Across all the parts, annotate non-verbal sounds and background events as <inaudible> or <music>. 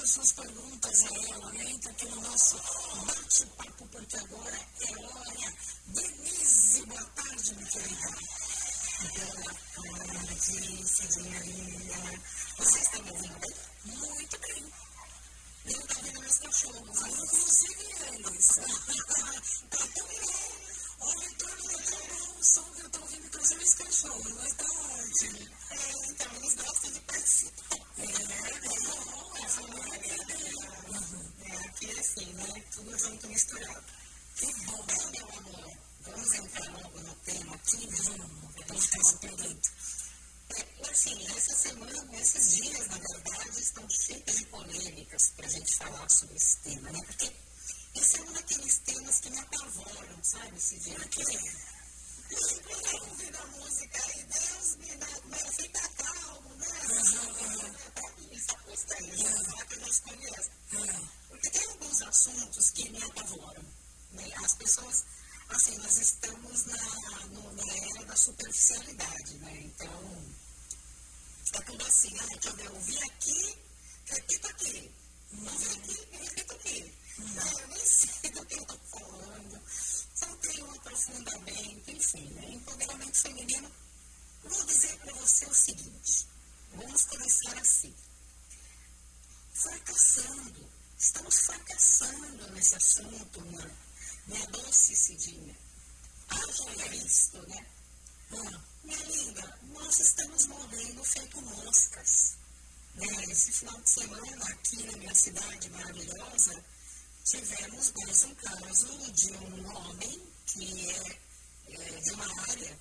faça suas perguntas a ela. Né? Entra aqui no nosso bate-papo, porque agora é hora. Denise, boa tarde, minha querida. Boa tarde, Cidinha linda. Você está me ouvindo bem? Muito bem. Eu estou vendo meus cachorros, inclusive eles. <laughs> Tá tão bom. Olha, não é tão bom o som que eu estou ouvindo, inclusive os cachorros, mas tá ótimo. É, então, eles gostam de participar. Junto misturado. Que bom, né, meu amor? Vamos entrar logo no tema aqui, vamos. Vamos ficar super dentro. É, assim, essa semana, esses dias, na verdade, estão cheios de polêmicas para a gente falar sobre esse tema, né? Porque esse é um daqueles temas que me apavoram, sabe? Vê aqui. Quando eu ouvi a música aí, Deus me dá, me fica calmo, né? Para mim, essa música aí, já falar que não escolhi essa. Porque tem alguns assuntos que me apavoram. Né? As pessoas assim, nós estamos na, no, na era da superficialidade, né? Então, é tudo assim, ah, deixa eu ver, eu vi aqui, repito aqui. Não vi aqui, repito aqui. Não, eu nem sei <laughs> do que eu estou falando, só tem um aprofundamento, enfim, né? Empoderamento feminino. Vou dizer para você o seguinte, vamos começar assim. Fracassando, estamos fracassando nesse assunto, né? minha doce Cidinha. Haja isto, né? Ah, minha linda, nós estamos morrendo feito moscas. Né? Esse final de semana, aqui na minha cidade maravilhosa, tivemos mais um caso de um homem que é, é de uma área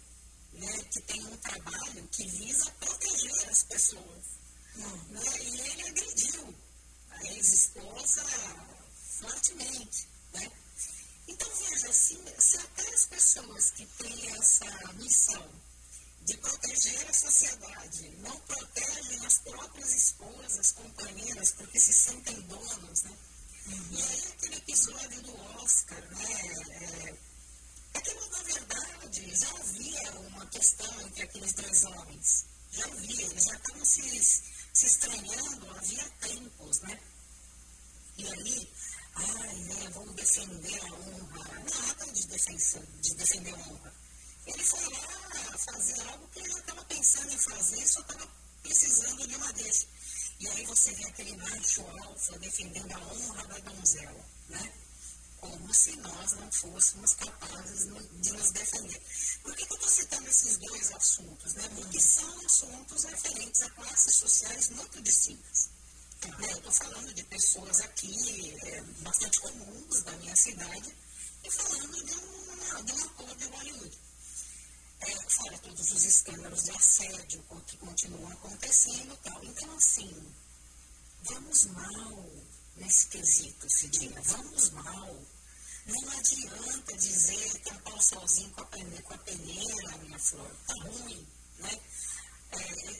né, que tem um trabalho que visa proteger pessoas que têm essa missão de proteger a sociedade não protegem as próprias esposas, companheiras, porque se sentem donos, né? Uhum. E aí aquele episódio do Oscar, né? É, é que, na verdade, já havia uma questão entre aqueles dois homens. Já havia, eles já estavam se, se estranhando havia tempos, né? E aí, ai, né, vamos defender a honra. Nada de, defensão, de defender a honra. Ele foi lá fazer algo que ele já estava pensando em fazer, só estava precisando de uma deixa. E aí você vê aquele macho alfa defendendo a honra da donzela, né? Como se nós não fôssemos capazes de nos defender. Por que, que eu estou citando esses dois assuntos? Né? Porque são assuntos referentes a classes sociais muito distintas. Né? Eu estou falando de pessoas aqui é, bastante comuns da minha cidade e falando de um, de de Hollywood. É, fora todos os escândalos de assédio que continuam acontecendo e tal. Então, assim, vamos mal nesse quesito, Cidinha, vamos mal. Não adianta dizer que pau sozinho com a, com a peneira, minha flor. Tá ruim, né?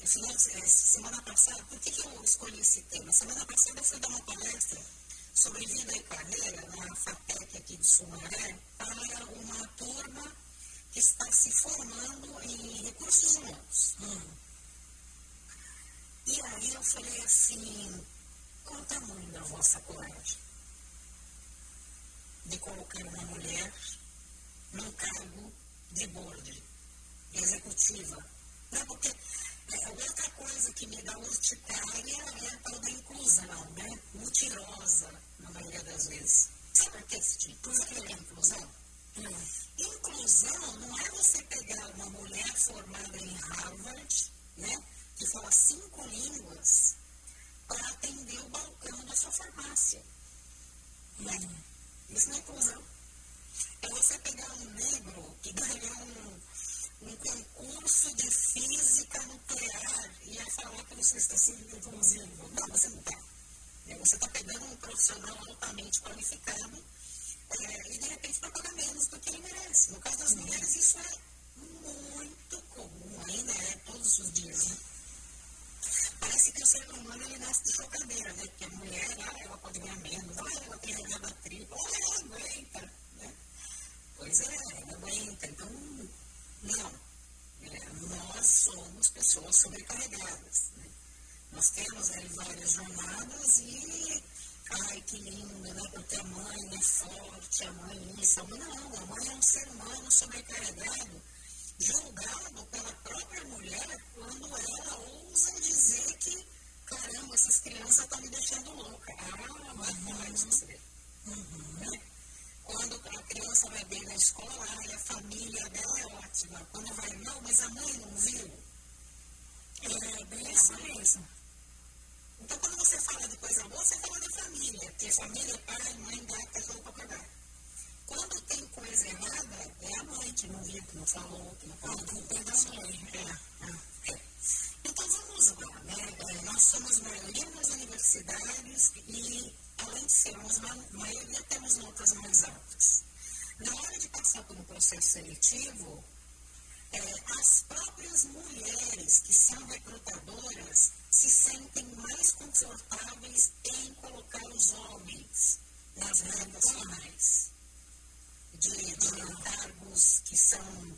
Semana passada, por que, que eu escolhi esse tema? Semana passada eu fui dar uma palestra sobre vida e carreira na FATEC aqui de Sumaré para uma turma que está se formando em recursos humanos. Hum. E aí eu falei assim, qual o tamanho da vossa coragem de colocar uma mulher num cargo de board, executiva? Concurso de física nuclear ia falar que você está sendo inclusivo. Não, você não está. É, você está pegando um profissional altamente qualificado é, e de repente está pagando menos do que ele merece. No caso das mulheres, isso é muito comum, ainda é todos os dias. Né? Parece que o ser humano ele nasce de chocadeira, né? Porque a mulher, ah, ela pode ganhar menos, ah, ela tem regada tripla, ah, ela aguenta, né? Pois é, ela aguenta. Então, não. É, nós somos pessoas sobrecarregadas. Né? Nós temos aí várias jornadas e ai que lindo, né? Porque a mãe é forte, a mãe isso, a mãe não, a mãe é um ser humano sobrecarregado, julgado pela própria mulher quando ela ousa dizer que, caramba, essas crianças estão me deixando louca. Ah, mas pode dizer. Uhum, né? Quando a criança vai bem na escola, ai, a família dela é ótima. Quando vai mal, mas a mãe não viu. É bem isso mesmo. Então, quando você fala de coisa boa, você fala de família, porque família, pai, mãe, cachorro para cagar. Quando tem coisa errada, é a mãe que não viu, que não falou, que não falou, que não da mãe. É, é, é. Então, vamos lá, né? É, nós somos maioria universidades e, além de sermos maioria, temos notas mais altas. Na hora de passar por um processo seletivo, é, as próprias mulheres que são recrutadoras se sentem mais confortáveis em colocar os homens nas rendas finais, de, de cargos que são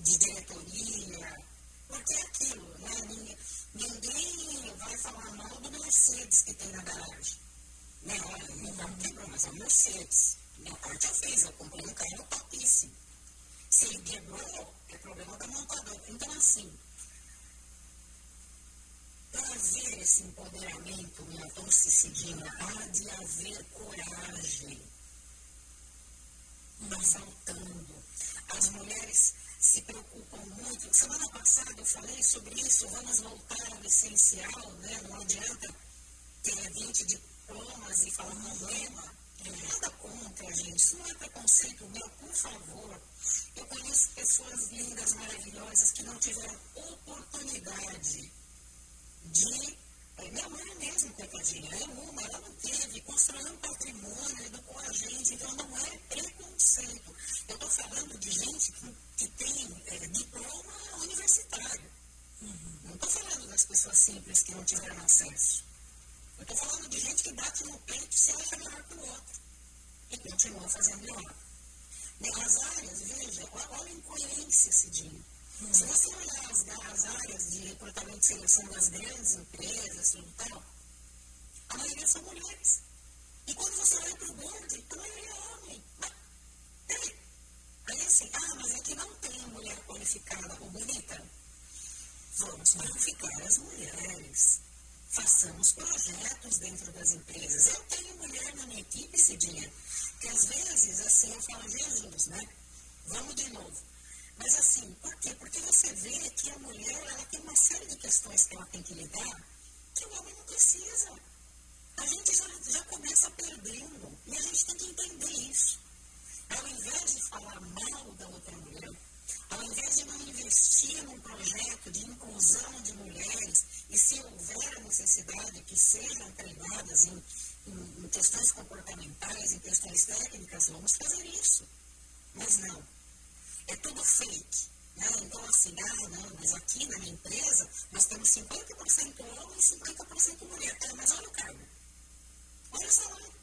de diretoria, porque é aquilo, né? Ninguém vai falar mal do Mercedes que tem na garagem. Né? Olha, meu carro quebrou, mas é Mercedes. Minha parte eu fiz, eu comprei um carro topíssimo. Se ele quebrou, é problema da montadora. Então, assim, para haver esse empoderamento, minha doce Cidinha, há de haver coragem. Está faltando. As mulheres se preocupam muito. Semana passada eu falei sobre isso, vamos voltar ao essencial, né? Não adianta ter 20 diplomas e falar problema. Nada contra, gente. Isso não é preconceito meu, por favor. Eu conheço pessoas lindas, maravilhosas, que não tiveram oportunidade de. É, minha mãe mesmo, coitadinha, é uma, ela não teve, construiu um patrimônio, educou a gente, então não é preconceito. Eu estou falando de gente que, que tem é, diploma universitário. Uhum. Não estou falando das pessoas simples que não tiveram acesso. Eu estou falando de gente que bate no peito e se acha melhor que o outro. E continua fazendo melhor. Nas áreas, veja, olha a incoerência, Cidinho. Hum. Se você olhar as, as, áreas de recrutamento e seleção das grandes empresas e tal, a maioria são mulheres. E quando você olha para o board, a maioria é homem. Mas, peraí. Aí assim, ah, mas aqui não tem mulher qualificada ou bonita. Vamos qualificar as mulheres façamos projetos dentro das empresas. Eu tenho mulher na minha equipe, Cidinha, que às vezes, assim, eu falo, Jesus, né? Vamos de novo. Mas assim, por quê? Porque você vê que a mulher, ela tem uma série de questões que ela tem que lidar que o homem não precisa. A gente já, já começa perdendo. E a gente tem que entender isso. Ao invés de falar mal da outra mulher, ao invés de não investir num projeto de inclusão de mulheres, e se houver a necessidade que sejam treinadas em, em, em questões comportamentais, em questões técnicas, vamos fazer isso. Mas não. É tudo fake. Né? Então, assim, ah, não, mas aqui na minha empresa nós temos 50% homem e 50% mulher. Ah, mas olha o cargo. Olha o salário.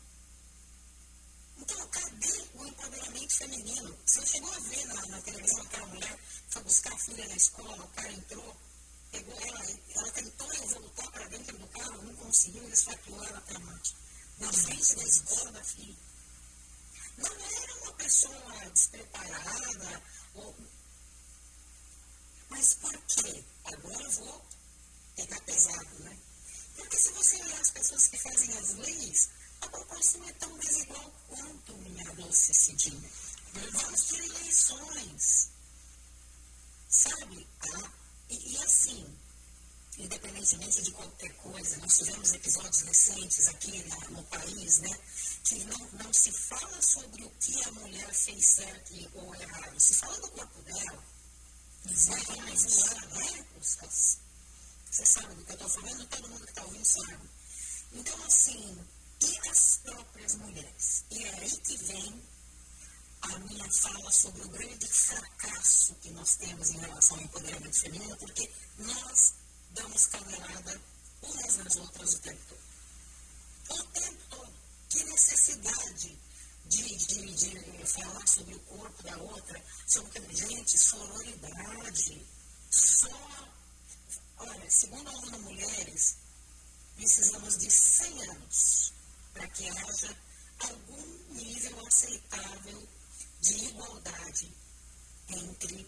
Então, cadê o empoderamento feminino? Você chegou a ver na, na televisão aquela mulher foi buscar a filha na escola, o cara entrou, pegou ela, ela tentou voltar para dentro do carro, não conseguiu, ele esfaqueou ela para morte. Na frente da escola da filha. Não era uma pessoa despreparada, ou... mas por quê? Agora eu vou pegar pesado, né? Porque se você olhar as pessoas que fazem as leis, a proporção é tão desigual quanto, minha doce Cidinha. Vamos ter eleições, sabe? Ah, e, e, assim, independentemente de qualquer coisa, nós tivemos episódios recentes aqui na, no país, né? Que não, não se fala sobre o que a mulher fez certo ou errado, se fala do corpo dela. Mas lá, né? Você sabe do que eu estou falando, todo mundo que está ouvindo sabe. Então, assim, e as próprias mulheres. E é aí que vem a minha fala sobre o grande fracasso que nós temos em relação ao empoderamento feminino, porque nós damos canelada umas nas outras o tempo todo. O tempo todo. Que necessidade de, de, de falar sobre o corpo da outra, sobre gente, sororidade. Só, olha, segundo a ONU Mulheres, precisamos de 100 anos para que haja algum nível aceitável de igualdade entre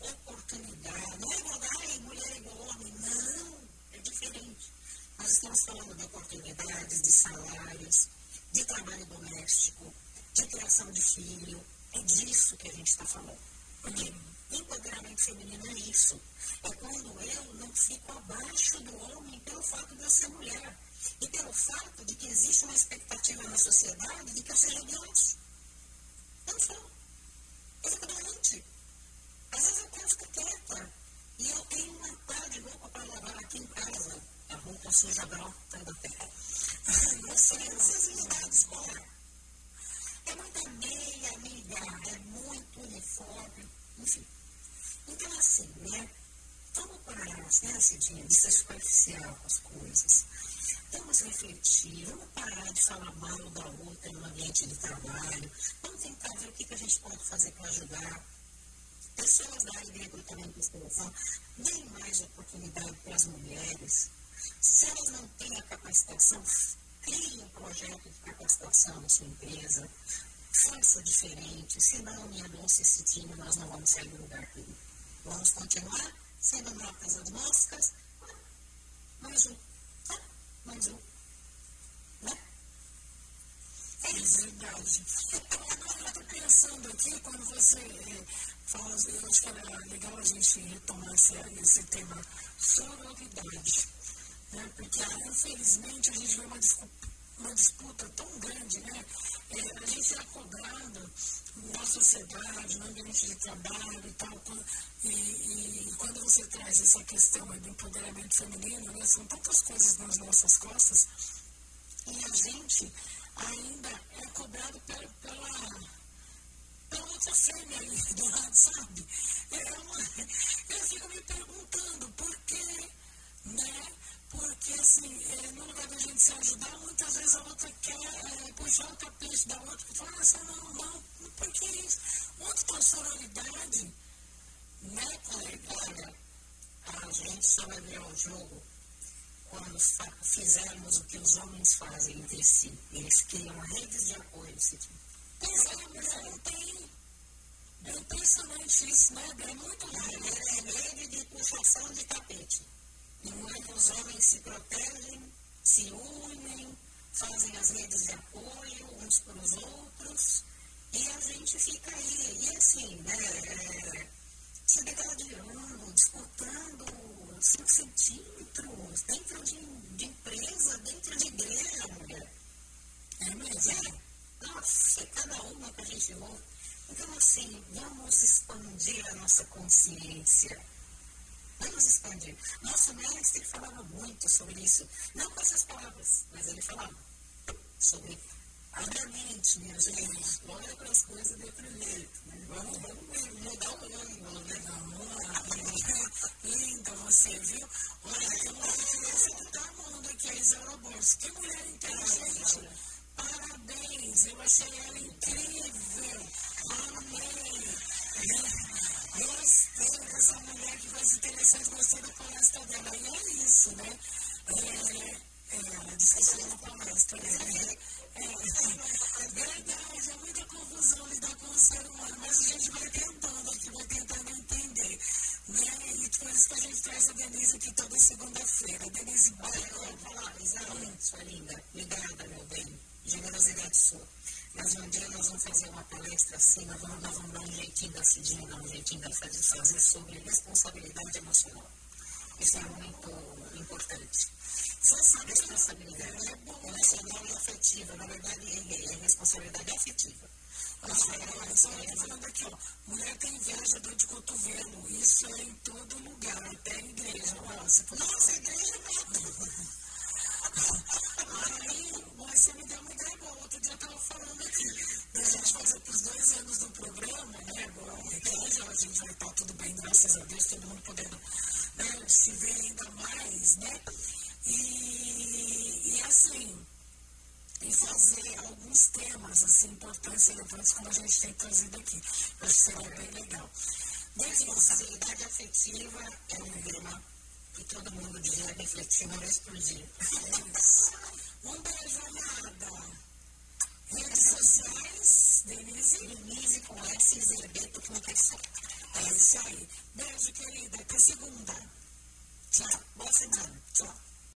oportunidade. Não é igualdade, mulher é igual homem, não, é diferente. Nós estamos falando de oportunidades, de salários, de trabalho doméstico, de criação de filho. É disso que a gente está falando. Porque empoderamento feminino é isso. É quando eu não fico abaixo do homem pelo fato de eu ser mulher. E pelo fato de que existe uma expectativa na sociedade de que eu seja. Eu não sou. Eu fico doente. Às vezes eu quero ficar quieta. E eu tenho uma pá de roupa para lavar aqui em casa. A roupa suja brota da terra. <laughs> Não sei necessidades fora. É muita meia, amiga. É muito uniforme. Enfim. Então, assim, né? Vamos parar, né, Cidinha, de ser superficial com as coisas. Vamos refletir, vamos parar de falar mal da outra no ambiente de trabalho. Vamos tentar ver o que, que a gente pode fazer para ajudar. Pessoas da área de recrutamento e expansão, deem mais oportunidade para as mulheres. Se elas não têm a capacitação, crie um projeto de capacitação na sua empresa. Faça diferente, senão, minha doce Citinho, nós não vamos sair do lugar aqui. Vamos continuar sendo notas as moscas. Mais um mais um. Né? É verdade. Eu estou pensando aqui, quando você é, fala, eu acho que era legal a gente retomar esse, esse tema sororidade. Né? Porque, infelizmente, a gente vê uma disputa, uma disputa tão grande, né? É, a gente é cobrado na sociedade, no ambiente de trabalho e tal, e, e quando você traz essa questão do empoderamento feminino, né, são tantas coisas nas nossas costas, e a gente ainda é cobrado pela, pela, pela outra fêmea ali do lado, sabe? É uma, eu fico me perguntando por quê, né? Porque, assim, é, no lugar da gente se ajudar, muitas vezes a outra quer é, puxar o tapete da outra e falar assim, não, não, por que isso? Onde está a sororidade? Né, colega? Olha, a gente só vai ver o jogo quando fizermos o que os homens fazem entre si. Eles criam redes de apoio. Pois é, mas não tem. É impressionante isso, né? É muito raro. É rede de puxação de tapete. Enquanto os homens se protegem, se unem, fazem as redes de apoio uns para os outros, e a gente fica aí, e assim, né, é, se degradando, disputando 5 centímetros dentro de, de, empresa, dentro de igreja, mulher. É mesmo? É. Nossa, cada uma que a gente ouve. Então, assim, vamos expandir a nossa consciência Vamos expandir. Nosso mestre falava muito sobre isso, não com essas palavras, mas ele falava sobre a mente, minha gente. Olha para as coisas de outro jeito. Né? Vamos, vamos mudar o ângulo, né? Linda você, viu? Olha, eu vou todo mundo aqui, a Isaura Borges. Que mulher inteligente. Parabéns, eu achei ela incrível. Amei. Gostei dessa mulher que faz interessante, gostei da palestra dela. E é isso, né? É, é, discussão da palestra. É, é, é, verdade, é muita confusão lidar com o ser humano, mas a gente vai tentando aqui, vai tentando entender. Né? E por isso que a gente traz a Denise aqui toda segunda-feira. Denise, vai falar, Isabel, sua linda. Obrigada, meu bem. Generosidade sua. Mas um dia nós vamos fazer uma palestra assim, nós vamos, nós vamos dar um jeitinho da Cidinha, dar um jeitinho da fazer sobre responsabilidade emocional. Isso é muito importante. Você sabe responsabilidade é emocional e afetiva, na verdade é, é responsabilidade afetiva. Ah, só falando aqui, ó, mulher tem inveja, dor de cotovelo, isso é em todo lugar, até a igreja. Nossa, Nossa igreja mesmo. Aí, você me deu uma ideia boa. Outro dia eu estava falando aqui, da gente fazer para os dois anos do programa, né? Agora, a gente vai estar tudo bem, graças a Deus, todo mundo podendo né, se vê ainda mais, né? E, e assim, e fazer alguns temas assim, importantes e relevantes como a gente tem trazido aqui. Acho que seria bem legal. Responsabilidade afetiva é um tema que todo mundo vez por dia. É isso. Um beijo, amada. Redes sociais, Denise. Denise com S Zerbeto Comunicação. É isso aí. Beijo, querida. Até segunda. Tchau. Boa semana. Tchau.